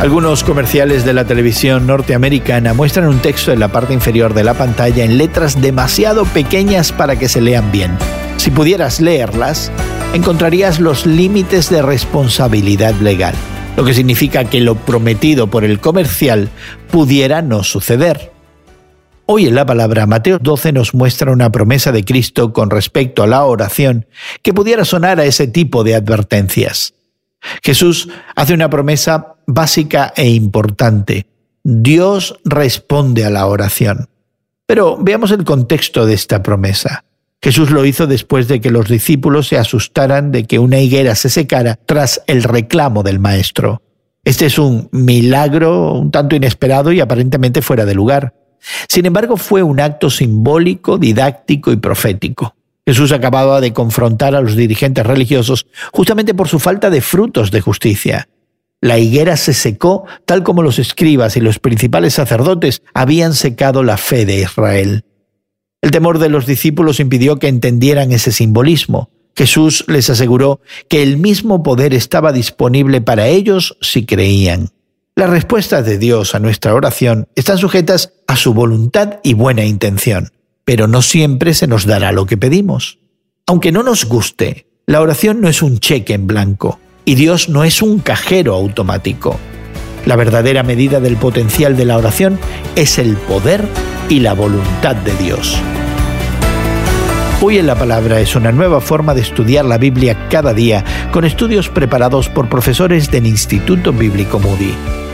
Algunos comerciales de la televisión norteamericana muestran un texto en la parte inferior de la pantalla en letras demasiado pequeñas para que se lean bien. Si pudieras leerlas, encontrarías los límites de responsabilidad legal, lo que significa que lo prometido por el comercial pudiera no suceder. Hoy en la palabra Mateo 12 nos muestra una promesa de Cristo con respecto a la oración que pudiera sonar a ese tipo de advertencias. Jesús hace una promesa básica e importante. Dios responde a la oración. Pero veamos el contexto de esta promesa. Jesús lo hizo después de que los discípulos se asustaran de que una higuera se secara tras el reclamo del Maestro. Este es un milagro un tanto inesperado y aparentemente fuera de lugar. Sin embargo, fue un acto simbólico, didáctico y profético. Jesús acababa de confrontar a los dirigentes religiosos justamente por su falta de frutos de justicia. La higuera se secó tal como los escribas y los principales sacerdotes habían secado la fe de Israel. El temor de los discípulos impidió que entendieran ese simbolismo. Jesús les aseguró que el mismo poder estaba disponible para ellos si creían. Las respuestas de Dios a nuestra oración están sujetas a su voluntad y buena intención, pero no siempre se nos dará lo que pedimos. Aunque no nos guste, la oración no es un cheque en blanco y Dios no es un cajero automático. La verdadera medida del potencial de la oración es el poder y la voluntad de Dios. Hoy en la Palabra es una nueva forma de estudiar la Biblia cada día con estudios preparados por profesores del Instituto Bíblico Moody.